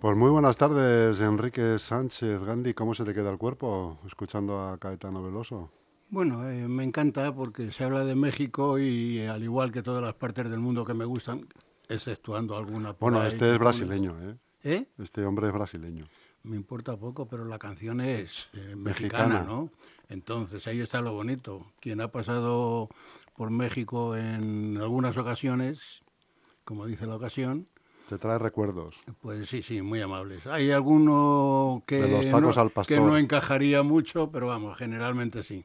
Pues muy buenas tardes, Enrique Sánchez. Gandhi, ¿cómo se te queda el cuerpo escuchando a Caetano Veloso? Bueno, eh, me encanta porque se habla de México y eh, al igual que todas las partes del mundo que me gustan, exceptuando alguna. Bueno, este es brasileño, ¿eh? ¿Eh? Este hombre es brasileño. Me importa poco, pero la canción es eh, Mexicana. mexicana, ¿no? Entonces ahí está lo bonito. Quien ha pasado por México en algunas ocasiones, como dice la ocasión, Te trae recuerdos. pues sí, sí, muy amables. Hay alguno que, De los tacos no, al pastor. que no encajaría mucho, pero vamos, generalmente sí.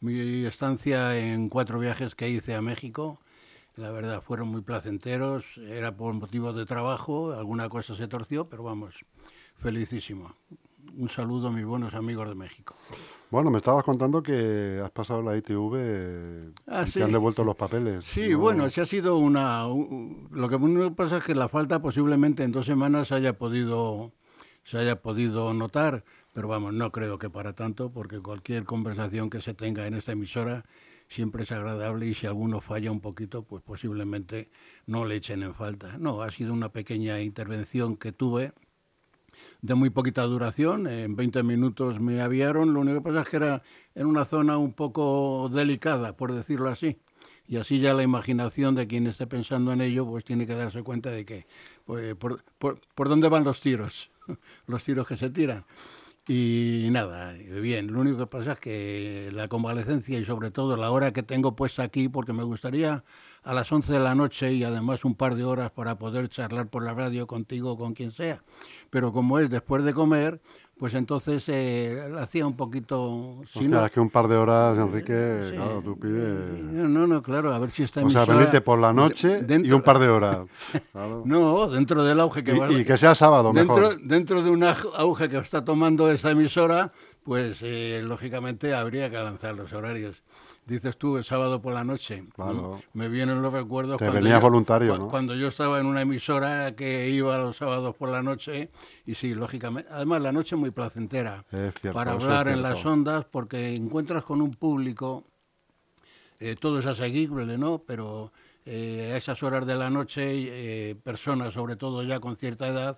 Mi estancia en cuatro viajes que hice a México, la verdad, fueron muy placenteros. Era por motivos de trabajo, alguna cosa se torció, pero vamos, felicísimo. Un saludo a mis buenos amigos de México. Bueno, me estabas contando que has pasado la ITV Ah, y sí. te han devuelto los papeles. Sí, ¿no? bueno, sí ha sido una... Lo que pasa es que la falta posiblemente en dos semanas se haya podido, se haya podido notar, pero vamos, no creo que para tanto, porque cualquier conversación que se tenga en esta emisora siempre es agradable y si alguno falla un poquito, pues posiblemente no le echen en falta. No, ha sido una pequeña intervención que tuve de muy poquita duración, en 20 minutos me aviaron, lo único que pasa es que era en una zona un poco delicada, por decirlo así. Y así ya la imaginación de quien esté pensando en ello, pues tiene que darse cuenta de que, pues, por, por, por dónde van los tiros, los tiros que se tiran. Y nada, bien, lo único que pasa es que la convalecencia y sobre todo la hora que tengo puesta aquí, porque me gustaría a las 11 de la noche y además un par de horas para poder charlar por la radio contigo con quien sea. Pero como es después de comer, pues entonces eh, la hacía un poquito... si no- es que un par de horas, Enrique, Sí. claro, tú pides... No, no, no, claro, a ver si está O sea, venirte por la noche y un par de horas. Claro. No, dentro del auge que va... Y, y que sea sábado, dentro, mejor. dentro de un auge que está tomando esta emisora, pues eh, lógicamente habría que lanzar los horarios. Dices tú el sábado por la noche. Me vienen los recuerdos. Te cuando venías yo- voluntario, cua- ¿no? Cuando yo estaba en una emisora que iba los sábados por la noche, y sí, lógicamente. Además, la noche es muy placentera Es cierto, para es hablar en las ondas, porque encuentras con un público eh, todo es asequible, ¿no? Pero eh, a esas horas de la noche, eh, personas, sobre todo ya con cierta edad,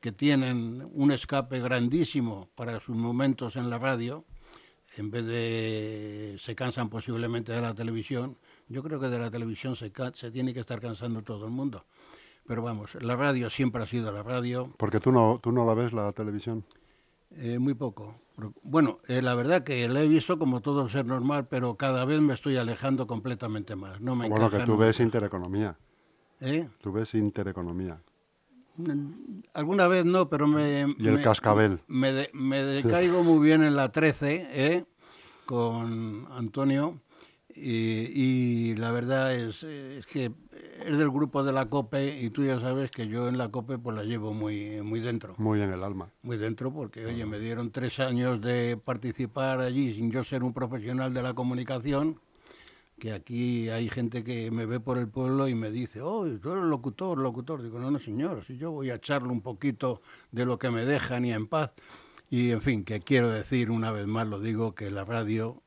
que tienen un escape grandísimo para sus momentos en la radio, en vez de se cansan posiblemente de la televisión, yo creo que de la televisión se, se tiene que estar cansando todo el mundo. Pero vamos, la radio siempre ha sido la radio, Porque tú no, tú no la ves, la televisión. eh, muy poco. Bueno, eh, la verdad que la he visto como todo ser normal, pero cada vez me estoy alejando completamente más. No me Bueno, que tú nunca. ves intereconomía. ¿Eh? Tú ves intereconomía. Alguna vez no, pero me... Y el me- cascabel. Me, de- me decaigo muy bien en la 13, ¿eh? Con Antonio. Y, y la verdad es, es que es del grupo de la COPE y tú ya sabes que yo en la COPE pues la llevo muy, muy dentro. Muy en el alma. Muy dentro porque, oye, me dieron tres años de participar allí sin yo ser un profesional de la comunicación, que aquí hay gente que me ve por el pueblo y me dice, oh, tú eres locutor, locutor. Digo, no, no, señor, si yo voy a echarle un poquito de lo que me dejan y en paz. Y, en fin, que quiero decir, una vez más lo digo, que la radio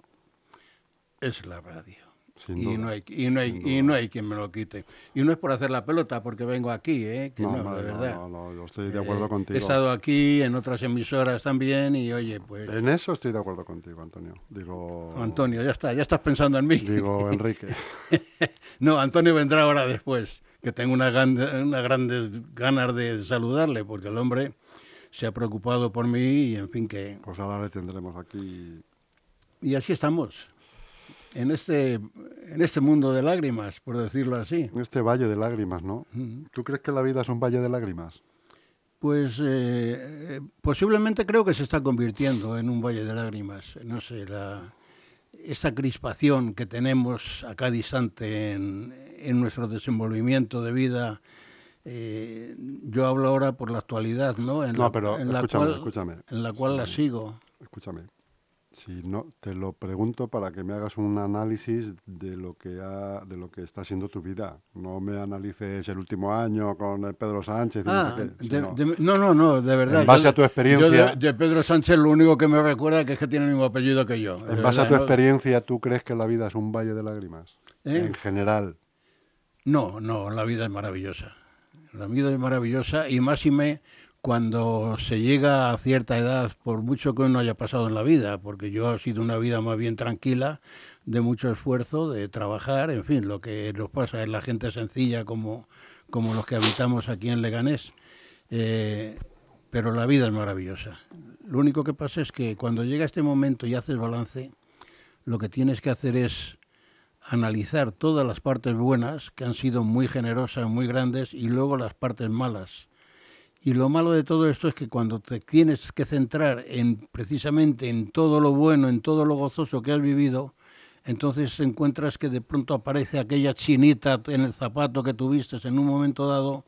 es la radio. Y, no hay, y, no hay, y no hay quien me lo quite. Y no es por hacer la pelota, porque vengo aquí, ¿eh? que no, hombre, de no, verdad. no, no, yo estoy de acuerdo Eh, contigo. He estado aquí, en otras emisoras también, y oye, pues... En eso estoy de acuerdo contigo, Antonio. Digo, Antonio, ya está, ya estás pensando en mí. digo Enrique. no, Antonio vendrá ahora después, que tengo unas una grandes ganas de saludarle, porque el hombre se ha preocupado por mí y, en fin, que... Pues ahora le tendremos aquí. Y así estamos, en este, en este mundo de lágrimas, por decirlo así. En este valle de lágrimas, ¿no? ¿Tú crees que la vida es un valle de lágrimas? Pues eh, eh, posiblemente creo que se está convirtiendo en un valle de lágrimas. No sé, la, esta crispación que tenemos acá distante en, en nuestro desenvolvimiento de vida. eh, yo hablo ahora por la actualidad, ¿no? En No, la, pero en la escúchame, cual, escúchame. En la cual la sigo. Escúchame. Si no, te lo pregunto para que me hagas un análisis de lo que ha, de lo que está siendo tu vida. No me analices el último año con Pedro Sánchez. Ah, no, sé qué, de- sino- de- no, no, no, de verdad. En base yo a tu experiencia- yo de, de Pedro Sánchez lo único que me recuerda es que es que tiene el mismo apellido que yo. en base a tu ¿no? experiencia, ¿tú crees que la vida es un valle de lágrimas? ¿Eh? En general. No, no, la vida es maravillosa. La vida es maravillosa y más y me cuando se llega a cierta edad, por mucho que uno haya pasado en la vida, porque yo ha sido una vida más bien tranquila, de mucho esfuerzo, de trabajar, en fin, lo que nos pasa en la gente sencilla como, como los que habitamos aquí en Leganés. Eh, pero la vida es maravillosa. Lo único que pasa es que cuando llega este momento y haces balance, lo que tienes que hacer es analizar todas las partes buenas, que han sido muy generosas, muy grandes, y luego las partes malas. Y lo malo de todo esto es que cuando te tienes que centrar en precisamente en todo lo bueno, en todo lo gozoso que has vivido, entonces encuentras que de pronto aparece aquella chinita en el zapato que tuviste en un momento dado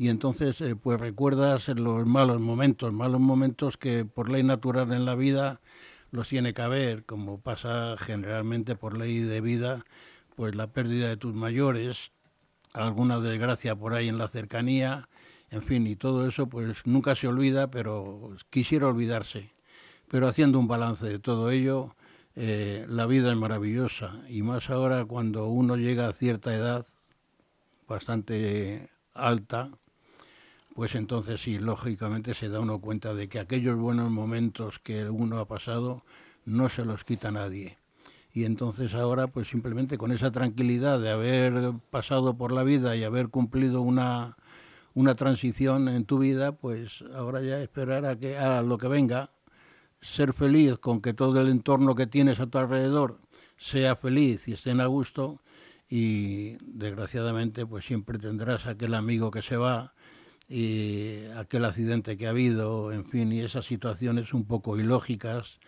y entonces eh, pues recuerdas los malos momentos, malos momentos que por ley natural en la vida los tiene que haber, como pasa generalmente por ley de vida, pues la pérdida de tus mayores, alguna desgracia por ahí en la cercanía, en fin, y todo eso pues nunca se olvida, pero quisiera olvidarse. Pero haciendo un balance de todo ello, eh, la vida es maravillosa, y más ahora cuando uno llega a cierta edad, bastante alta, pues entonces sí, lógicamente se da uno cuenta de que aquellos buenos momentos que uno ha pasado no se los quita nadie. Y entonces ahora, pues simplemente con esa tranquilidad de haber pasado por la vida y haber cumplido una, una transición en tu vida, pues ahora ya esperar a, que, a lo que venga, ser feliz con que todo el entorno que tienes a tu alrededor sea feliz y estén a gusto. Y desgraciadamente pues siempre tendrás aquel amigo que se va y aquel accidente que ha habido, en fin, y esas situaciones un poco ilógicas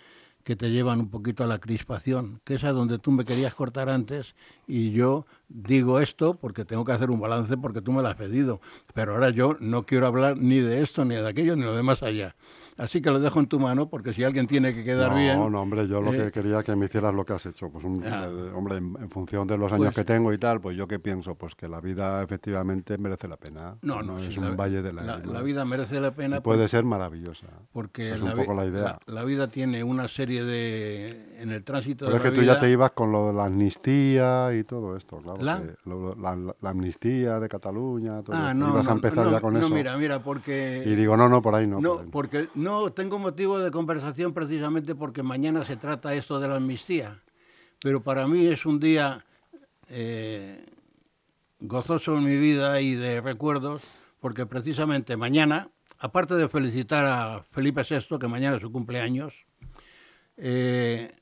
que te llevan un poquito a la crispación, que es a donde tú me querías cortar antes y yo digo esto porque tengo que hacer un balance porque tú me lo has pedido, pero ahora yo no quiero hablar ni de esto, ni de aquello, ni de más allá. Así que lo dejo en tu mano porque si alguien tiene que quedar bien... No, no, hombre, yo lo que eh, quería que me hicieras lo que has hecho. Pues, un, ah. eh, hombre, en, función de los años pues que tengo y tal, pues yo qué pienso, pues que la vida efectivamente merece la pena. No, no, es un valle de la, la, la vida merece la pena. puede ser maravillosa. Porque es un poco la idea. La, vida tiene una serie de. En el tránsito Pero de es que tú ya te ibas con lo de la amnistía y todo esto, claro. ¿La? la, amnistía de Cataluña, todo ah, No, ibas a empezar ya con no, eso. No, mira, mira, porque. Y digo, no, no, por ahí no. No, porque no tengo motivo de conversación precisamente porque mañana se trata esto de la amnistía. Pero para mí es un día eh, gozoso en mi vida y de recuerdos, porque precisamente mañana, aparte de felicitar a Felipe VI, que mañana es su cumpleaños, eh,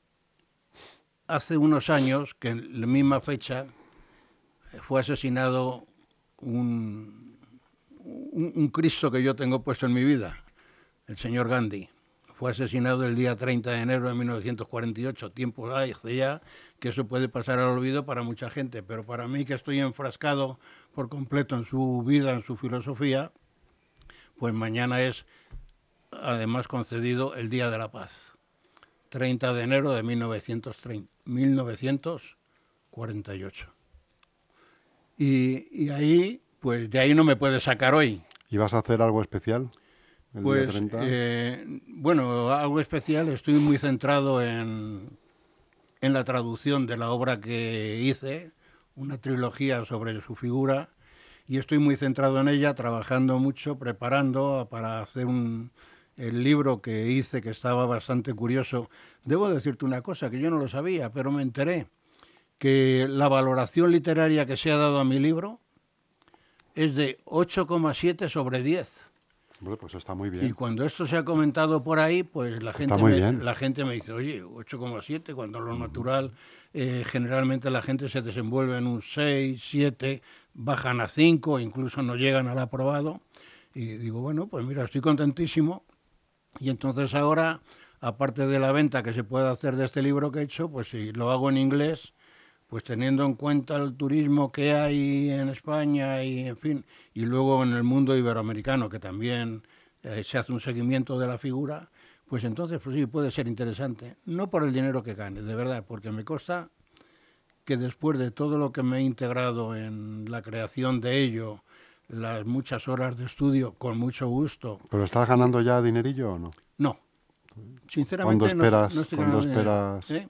hace unos años que en la misma fecha fue asesinado un, un, un Cristo que yo tengo puesto en mi vida, el señor Gandhi fue asesinado el día 30 de enero de 1948, tiempo hace ya que eso puede pasar al olvido para mucha gente, pero para mí que estoy enfrascado por completo en su vida, en su filosofía, pues mañana es además concedido el Día de la Paz, 30 de enero de 1948. Y, y ahí, pues de ahí no me puedes sacar hoy. ¿Y vas a hacer algo especial? Pues eh, bueno, algo especial. Estoy muy centrado en, en la traducción de la obra que hice, una trilogía sobre su figura, y estoy muy centrado en ella, trabajando mucho, preparando para hacer un, el libro que hice, que estaba bastante curioso. Debo decirte una cosa que yo no lo sabía, pero me enteré, que la valoración literaria que se ha dado a mi libro es de 8,7 sobre 10 pues está muy bien. Y cuando esto se ha comentado por ahí, pues la gente, me, la gente me dice, oye, 8,7, cuando lo natural, eh, generalmente la gente se desenvuelve en un 6, 7, bajan a 5, incluso no llegan al aprobado. Y digo, bueno, pues mira, estoy contentísimo. Y entonces ahora, aparte de la venta que se puede hacer de este libro que he hecho, pues si lo hago en inglés, pues teniendo en cuenta el turismo que hay en España y en fin, y luego en el mundo iberoamericano que también eh, se hace un seguimiento de la figura, pues entonces pues sí puede ser interesante, no por el dinero que gane, de verdad, porque me consta que después de todo lo que me he integrado en la creación de ello, las muchas horas de estudio, con mucho gusto. ¿Pero estás ganando ya dinerillo o no? No. Sinceramente, esperas, no, estoy ¿cuándo esperas? ¿eh?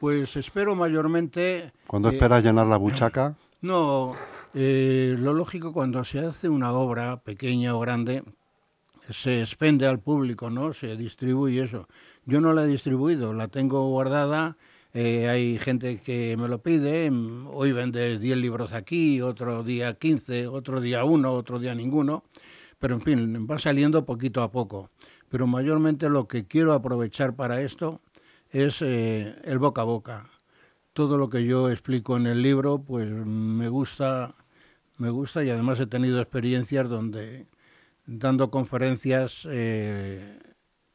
Pues espero mayormente... ¿Cuándo esperas llenar la buchaca? No, eh, lo lógico cuando se hace una obra pequeña o grande, se expende al público, ¿no? Se distribuye eso. Yo no la he distribuido, la tengo guardada. Eh, hay gente que me lo pide. Hoy vende 10 libros aquí, otro día 15, otro día uno, otro día ninguno. Pero en fin, va saliendo poquito a poco. Pero mayormente lo que quiero aprovechar para esto es eh, el boca a boca. Todo lo que yo explico en el libro, pues me gusta, me gusta y además he tenido experiencias donde dando conferencias eh,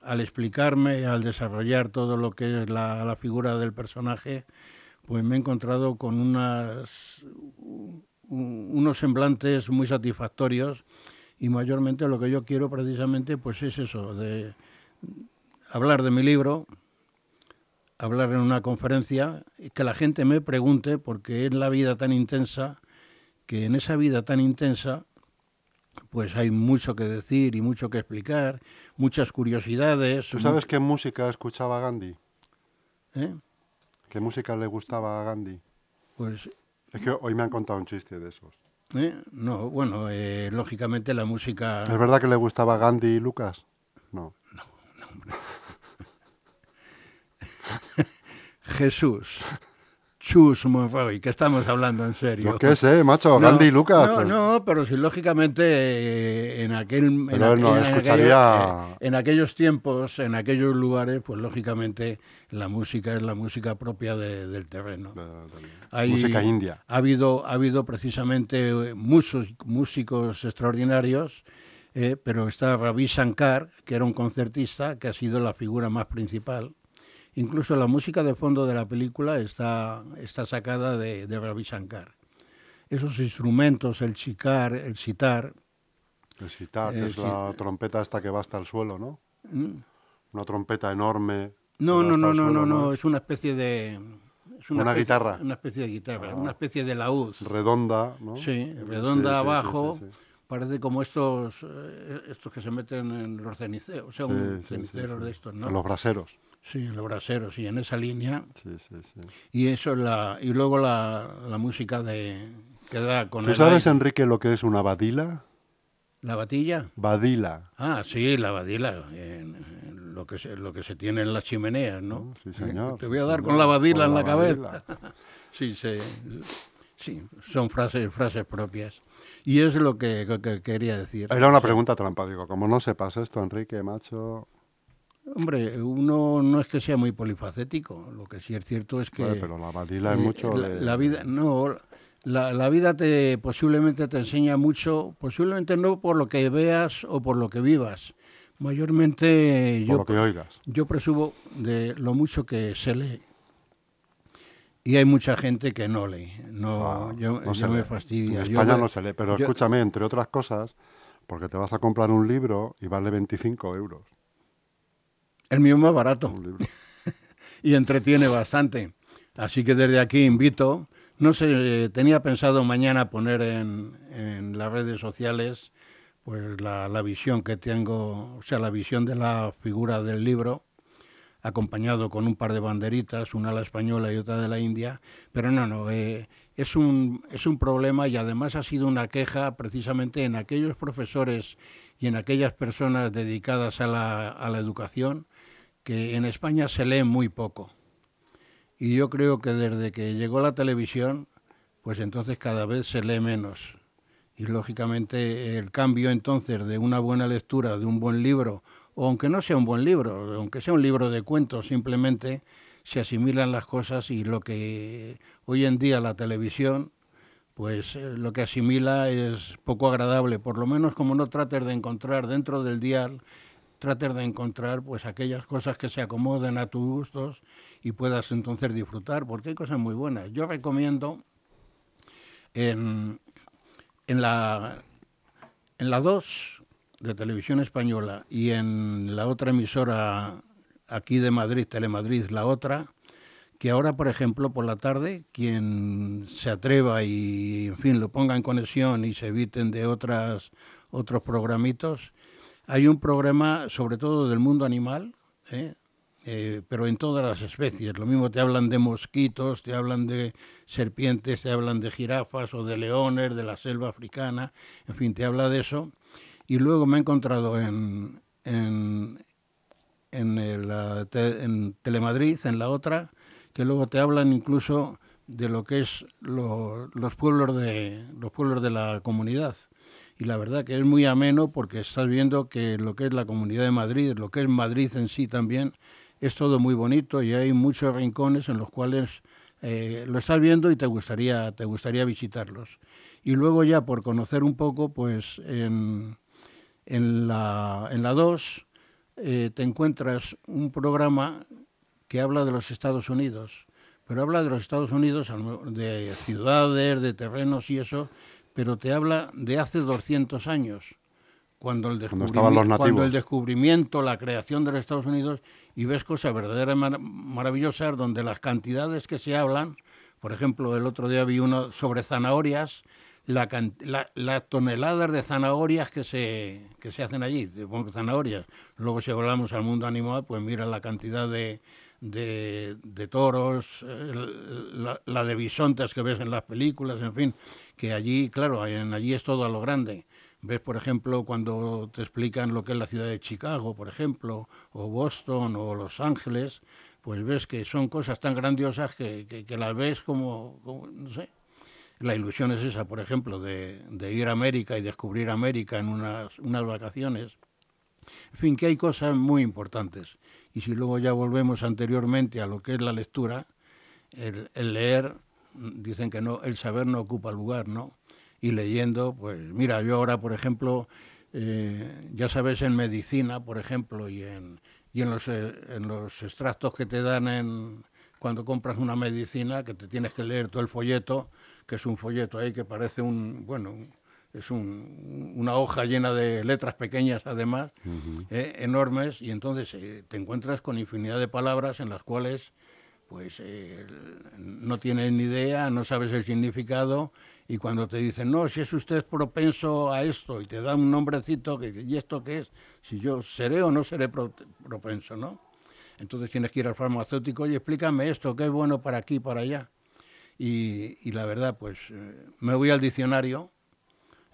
al explicarme, al desarrollar todo lo que es la, figura del personaje, pues me he encontrado con unas, unos semblantes muy satisfactorios y mayormente lo que yo quiero precisamente pues es eso, de hablar de mi libro, hablar en una conferencia y que la gente me pregunte, porque es la vida tan intensa, que en esa vida tan intensa pues hay mucho que decir y mucho que explicar, muchas curiosidades. ¿Tú sabes qué música escuchaba Gandhi? ¿Eh? ¿Qué música le gustaba a Gandhi? Pues... Es que hoy me han contado un chiste de esos. ¿Eh? No, bueno, eh, lógicamente la música... ¿Es verdad que le gustaba Gandhi y Lucas? No. No, no, hombre. Jesús. Chus Monroy, que estamos hablando en serio. Yo qué sé, macho, Gandhi y Lucas. No, no, pero si lógicamente eh, en aquel en, aquellos tiempos, en aquellos lugares, pues lógicamente la música es la música propia del terreno. música india. Ha habido, ha habido precisamente eh, muchos músicos extraordinarios, eh, pero está Ravi Shankar, que era un concertista, que ha sido la figura más principal Incluso la música de fondo de la película está, está sacada de, de Ravi Shankar. Esos instrumentos, el chicar, el sitar. El sitar, que es la trompeta hasta que va hasta el suelo, ¿no? Mm. Una trompeta enorme. No, no, no, no, no, no, es una especie de... una, guitarra. Una especie de guitarra, ah. una especie de laúd. Redonda, ¿no? Sí, redonda abajo. Parece como estos, eh, estos que se meten en los ceniceros, o sea, un ceniceros de estos, ¿no? En los braseros. Sí, en los braseros, y en esa línea. Sí, sí, sí. Y eso la y luego la, la música de que da con ¿Tú sabes, Enrique, lo que es una badila? ¿La batilla? Badila. Ah, sí, la badila. lo, que se, lo que se tiene en las chimeneas, ¿no? sí, señor. Te voy a dar con la badila en la, cabeza. sí, sí, sí, son frases, frases propias. Y es lo que, que, quería decir. Era una pregunta trampa, digo, como no sepas esto, Enrique, macho... Hombre, uno no es que sea muy polifacético, lo que sí es cierto es que... pero la badila es eh, mucho... La, vida, no, la, vida te posiblemente te enseña mucho, posiblemente no por lo que veas o por lo que vivas, mayormente por yo... lo que oigas. Yo presumo de lo mucho que se lee. Y hay mucha gente que no lee, no, ah, yo, me fastidia. En España no se lee, pero escúchame, entre otras cosas, porque te vas a comprar un libro y vale 25 euros. El mío es más barato. y entretiene bastante. Así que desde aquí invito, no sé, tenía pensado mañana poner en, las redes sociales pues la, visión que tengo, o sea, la visión de la figura del libro, acompañado con un par de banderitas, una la española y otra de la India, pero no, no, eh, es, un, es un problema y además ha sido una queja precisamente en aquellos profesores y en aquellas personas dedicadas a la, a la educación, que en España se lee muy poco. Y yo creo que desde que llegó la televisión, pues entonces cada vez se lee menos. Y lógicamente el cambio entonces de una buena lectura, de un buen libro, o aunque no sea un buen libro, aunque sea un libro de cuentos, simplemente se asimilan las cosas y lo que hoy en día la televisión, pues eh, lo que asimila es poco agradable, por lo menos como no trates de encontrar dentro del dial tratar de encontrar pues aquellas cosas que se acomoden a tus gustos y puedas entonces disfrutar, porque hay cosas muy buenas. Yo recomiendo en, en la en la 2 de Televisión Española y en la otra emisora aquí de Madrid, Telemadrid, la otra, que ahora, por ejemplo, por la tarde, quien se atreva y, en fin, lo ponga en conexión y se eviten de otras otros programitos, hay un programa, sobre todo del mundo animal, ¿eh? Eh, pero en todas las especies. Lo mismo te hablan de mosquitos, te hablan de serpientes, te hablan de jirafas o de leones, de la selva africana, en fin, te habla de eso. Y luego me he encontrado en, en, en, el, en Telemadrid, en la otra, que luego te hablan incluso de lo que es los pueblos de los pueblos de la comunidad y la verdad que es muy ameno porque estás viendo que lo que es la comunidad de Madrid lo que es Madrid en sí también es todo muy bonito y hay muchos rincones en los cuales eh, lo estás viendo y te gustaría te gustaría visitarlos. Y luego ya por conocer un poco pues en, en la en la 2 eh, te encuentras un programa que habla de los Estados Unidos pero habla de los Estados Unidos, de ciudades, de terrenos y eso, pero te habla de hace 200 años, cuando el, descubrimiento, cuando el descubrimiento, la creación de los Estados Unidos, y ves cosas verdaderamente maravillosas donde las cantidades que se hablan, por ejemplo, el otro día vi uno sobre zanahorias, la, la, toneladas de zanahorias que se, que se hacen allí, zanahorias. Luego si hablamos al mundo animal, pues mira la cantidad de, de, toros, la, la, de bisontes que ves en las películas, en fin, que allí, claro, en, allí es todo a lo grande. Ves, por ejemplo, cuando te explican lo que es la ciudad de Chicago, por ejemplo, o Boston, o Los Ángeles, pues ves que son cosas tan grandiosas que, que, las ves como, no sé, la ilusión es esa, por ejemplo, de, de, ir a América y descubrir América en unas, unas vacaciones. En fin, que hay cosas muy importantes. Y si luego ya volvemos anteriormente a lo que es la lectura, el, leer, dicen que no, el saber no ocupa lugar, ¿no? Y leyendo, pues mira, yo ahora, por ejemplo, eh, ya sabes, en medicina, por ejemplo, y en, y en, los, eh, en los extractos que te dan en, cuando compras una medicina, que te tienes que leer todo el folleto, que es un folleto ahí que parece un, bueno, es una hoja llena de letras pequeñas además, eh, enormes, y entonces eh, te encuentras con infinidad de palabras en las cuales pues eh, no tienes ni idea, no sabes el significado, y cuando te dicen, no, si es usted propenso a esto, y te dan un nombrecito que ¿y esto qué es? Si yo seré o no seré propenso, ¿no? Entonces tienes que ir al farmacéutico y explícame esto, qué es bueno para aquí, para allá. Y, y la verdad, pues me voy al diccionario,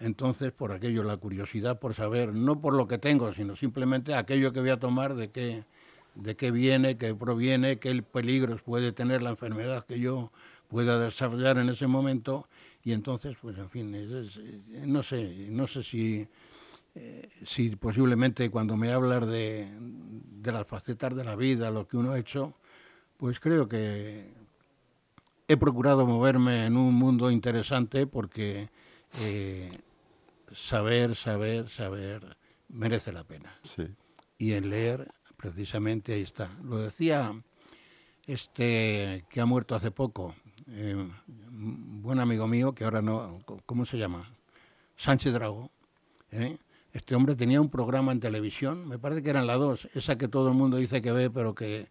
entonces, por aquello, la curiosidad por saber, no por lo que tengo, sino simplemente aquello que voy a tomar, de qué, de qué viene, qué proviene, qué peligros puede tener la enfermedad que yo pueda desarrollar en ese momento. Y entonces, pues en fin, no sé, no sé si, eh, si posiblemente cuando me hablas de, de las facetas de la vida, lo que uno ha hecho, pues creo que he procurado moverme en un mundo interesante porque eh, saber, saber, saber, merece la pena. Y en leer, precisamente ahí está. Lo decía este que ha muerto hace poco, eh, buen amigo mío, que ahora no, ¿cómo se llama? Sánchez Drago. ¿eh? Este hombre tenía un programa en televisión, me parece que eran las dos, esa que todo el mundo dice que ve, pero que,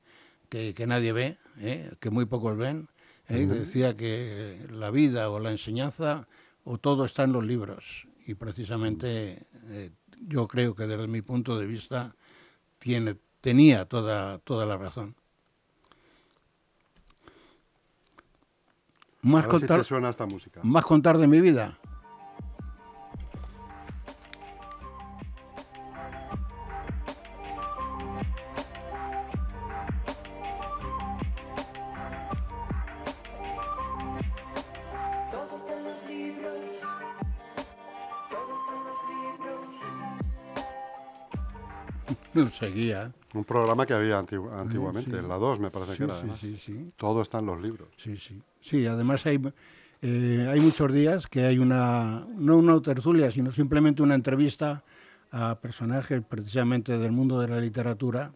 que, nadie ve, ¿eh? que muy pocos ven. Decía que la vida o la enseñanza o todo está en los libros y precisamente eh, yo creo que desde mi punto de vista tiene, tenía toda, toda la razón. Más contar, suena esta música. más contar de mi vida. Seguía. Un programa que había antiguamente, en la 2 me parece que era. Sí, sí, Todo está en los libros. Sí, sí. Sí, además hay, eh, hay muchos días que hay una, no una tertulia, sino simplemente una entrevista a personajes precisamente del mundo de la literatura.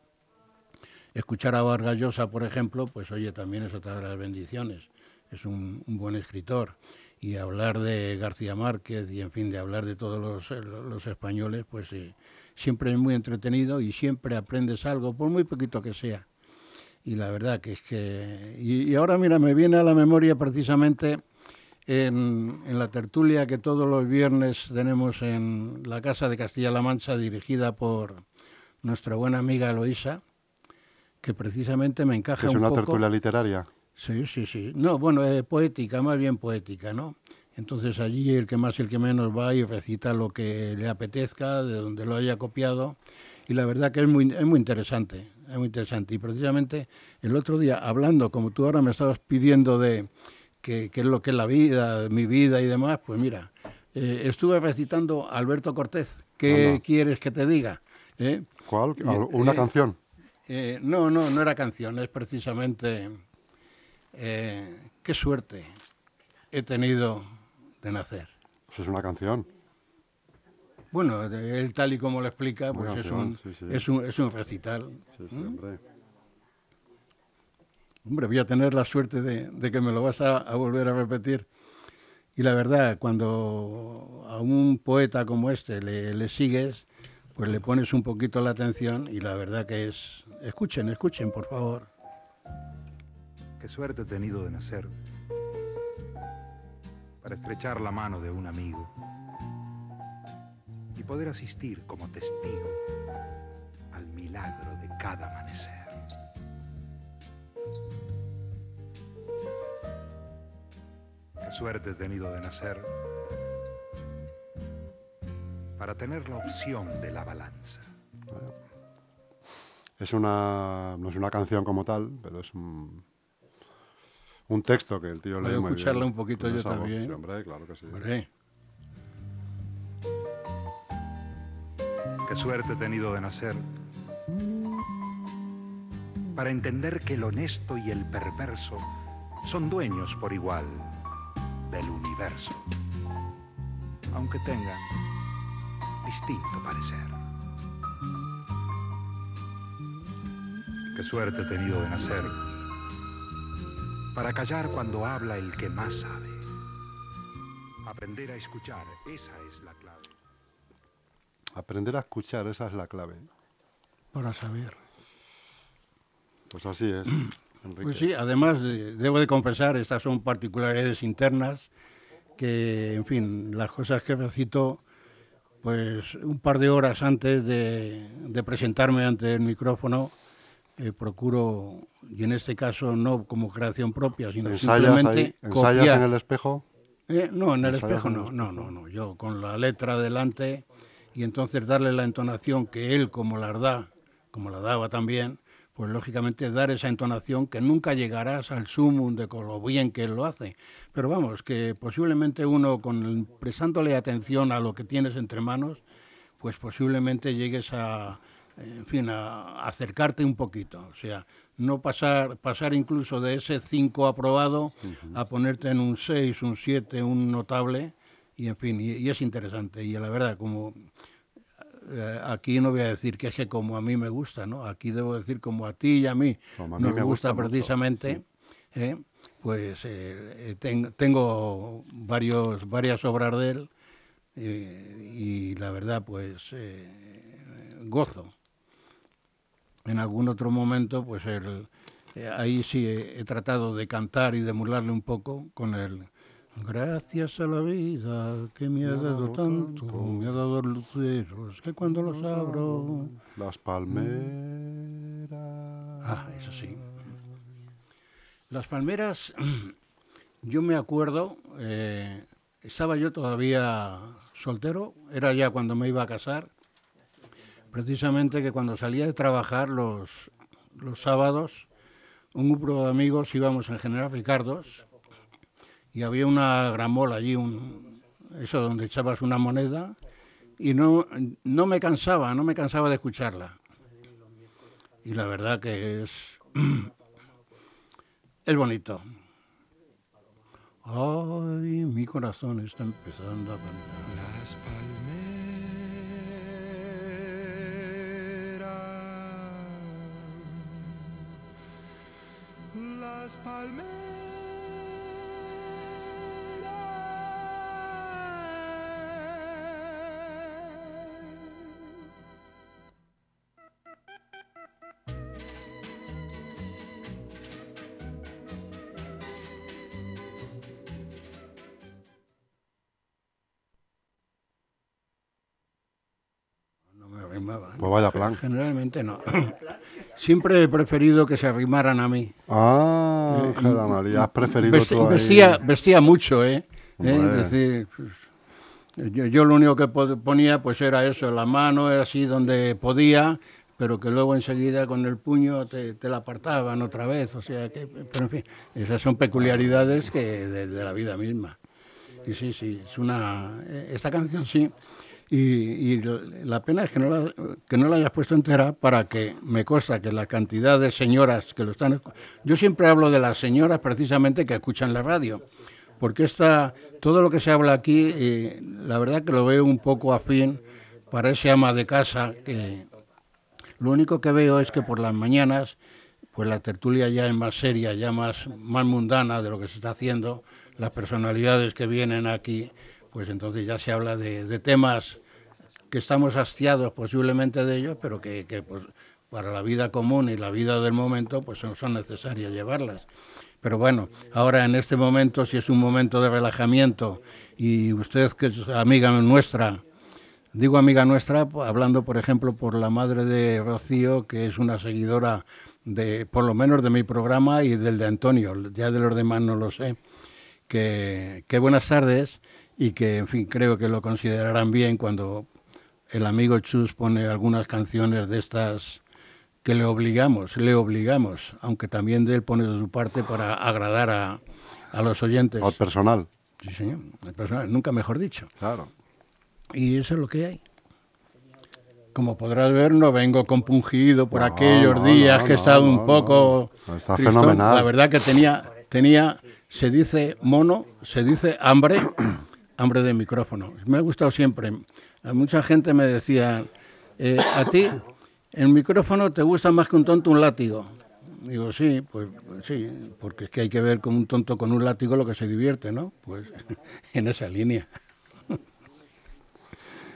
Escuchar a Vargas Llosa, por ejemplo, pues oye, también es otra de las bendiciones. Es un, buen escritor. Y hablar de García Márquez y, en fin, de hablar de todos los, los españoles, pues sí siempre es muy entretenido y siempre aprendes algo, por muy poquito que sea. Y la verdad que es que... Y, ahora mira, me viene a la memoria precisamente en, en, la tertulia que todos los viernes tenemos en la Casa de Castilla-La Mancha, dirigida por nuestra buena amiga Eloísa, que precisamente me encaja ¿Es un una tertulia literaria? Sí, sí, sí. No, bueno, poética, más bien poética, ¿no? Entonces allí el que más y el que menos va y recita lo que le apetezca, de donde lo haya copiado. Y la verdad que es muy, es muy interesante, es muy interesante. Y precisamente el otro día, hablando, como tú ahora me estabas pidiendo de qué es lo que es la vida, mi vida y demás, pues mira, eh, estuve recitando Alberto Cortés. ¿Qué quieres que te diga? ¿Eh? ¿Cuál? ¿Una eh, canción? no, no, no era canción, es precisamente qué suerte he tenido de nacer. Eso es una canción. Bueno, él tal y como lo explica, pues es, un, Es, un, es un recital. ¿Mm? hombre. hombre. voy a tener la suerte de, que me lo vas a, volver a repetir. Y la verdad, cuando a un poeta como este le, le sigues, pues le pones un poquito la atención y la verdad que es... Escuchen, escuchen, por favor. Qué suerte he tenido de nacer para estrechar la mano de un amigo y poder asistir como testigo al milagro de cada amanecer. Qué suerte he tenido de nacer para tener la opción de la balanza. Es una, no es una canción como tal, pero es un, un texto que el tío lee muy escucharla un poquito yo también. hombre, claro que sí. Qué suerte he tenido de nacer para entender que el honesto y el perverso son dueños por igual del universo, aunque tengan distinto parecer. Qué suerte he tenido de nacer para callar cuando habla el que más sabe. Aprender a escuchar, esa es la clave. Aprender a escuchar, esa es la clave. Para saber. Pues así es. Pues sí, además debo de confesar, estas son particularidades internas que, en fin, las cosas que recito, pues un par de horas antes de, de presentarme ante el micrófono, eh, procuro, y en este caso no como creación propia, sino simplemente ¿Ensayas en el espejo? Eh, no, en el espejo no, no, no, no, yo con la letra delante y entonces darle la entonación que él como la da, como la daba también, pues lógicamente dar esa entonación que nunca llegarás al sumum de lo bien que él lo hace. Pero vamos, que posiblemente uno con prestándole atención a lo que tienes entre manos, pues posiblemente llegues a, en fin, a, acercarte un poquito. O sea, no pasar, pasar incluso de ese 5 aprobado a ponerte en un 6, un 7, un notable, y en fin, y, es interesante. Y la verdad, como eh, aquí no voy a decir que es que como a mí me gusta, ¿no? Aquí debo decir como a ti y a mí, no me, gusta, precisamente, ¿eh? pues eh, tengo varios, varias obras de él y la verdad, pues gozo en algún otro momento, pues el, eh, ahí sí he, tratado de cantar y de emularle un poco con el Gracias a la vida que me ha dado tanto, me ha dado luceros, que cuando los abro... Las palmeras... Ah, eso sí. Las palmeras, yo me acuerdo, eh, estaba yo todavía soltero, era ya cuando me iba a casar, precisamente que cuando salía de trabajar los, los sábados, un grupo de amigos íbamos en General Ricardos y había una gramola allí, un, eso donde echabas una moneda, y no, no me cansaba, no me cansaba de escucharla. Y la verdad que es, es bonito. Ay, mi corazón está empezando a cantar. Las palmeras. No me arrimaba. Pues vaya plan. Generalmente no. Siempre he preferido que se arrimaran a mí. Ah, Has preferido vestía, vestía, mucho, ¿eh? Es decir, pues, yo, lo único que ponía pues era eso, la mano así donde podía, pero que luego enseguida con el puño te, la apartaban otra vez. O sea que, pero en fin, esas son peculiaridades que de, la vida misma. Y sí, sí, es una. Esta canción sí. Y, la pena es que no, la, que no la hayas puesto entera para que me consta que la cantidad de señoras que lo están. Yo siempre hablo de las señoras precisamente que escuchan la radio porque esta, todo lo que se habla aquí, eh, la verdad que lo veo un poco afín para ese ama de casa que lo único que veo es que por las mañanas, pues la tertulia ya es más seria, ya más, más mundana de lo que se está haciendo, las personalidades que vienen aquí, pues entonces ya se habla de, temas que estamos hastiados posiblemente de ellos, pero que, pues, para la vida común y la vida del momento pues son, son necesarias llevarlas. Pero bueno, ahora en este momento, si es un momento de relajamiento y usted que es amiga nuestra, digo amiga nuestra, hablando por ejemplo por la madre de Rocío, que es una seguidora de, por lo menos de mi programa y del de Antonio, ya de los demás no lo sé, que, que buenas tardes y que en fin creo que lo considerarán bien cuando el amigo Chus pone algunas canciones de estas que le obligamos, le obligamos, aunque también de él pone de su parte para agradar a, a los oyentes. Al personal. Sí, sí, al personal, nunca mejor dicho. Claro. Y eso es lo que hay. Como podrás ver, no vengo compungido por aquellos días que he estado un poco. Está fenomenal. La verdad que tenía, tenía, se dice mono, se dice hambre, hambre de micrófono. Me ha gustado siempre. Mucha gente me decía, eh, a ti el micrófono te gusta más que un tonto un látigo. Digo, sí, pues, sí, porque es que hay que ver con un tonto con un látigo lo que se divierte, ¿no? Pues en esa línea.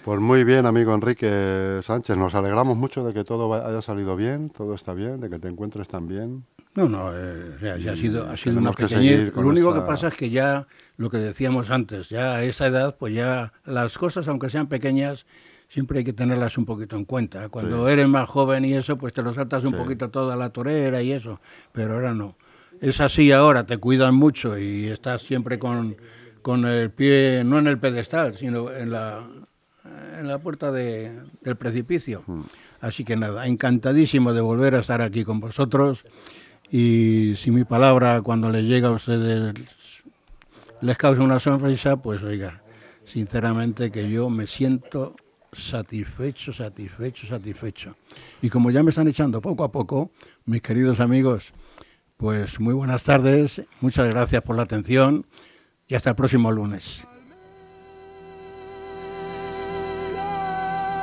Pues muy bien, amigo Enrique Sánchez. Nos alegramos mucho de que todo haya salido bien, todo está bien, de que te encuentres tan bien. No, no, eh, ya ha sido, ha sido una pequeñez. Lo único que pasa es que ya, lo que decíamos antes, ya a esa edad, pues ya las cosas, aunque sean pequeñas, siempre hay que tenerlas un poquito en cuenta. Cuando eres más joven y eso, pues te lo saltas un poquito toda la torera y eso, pero ahora no. Es así ahora, te cuidan mucho y estás siempre con, con el pie, no en el pedestal, sino en la, en la puerta de, del precipicio. Mm. Así que nada, encantadísimo de volver a estar aquí con vosotros y si mi palabra cuando les llega a ustedes les causa una sonrisa, pues oiga, sinceramente que yo me siento satisfecho, satisfecho, satisfecho. Y como ya me están echando poco a poco, mis queridos amigos, pues muy buenas tardes, muchas gracias por la atención y hasta el próximo lunes.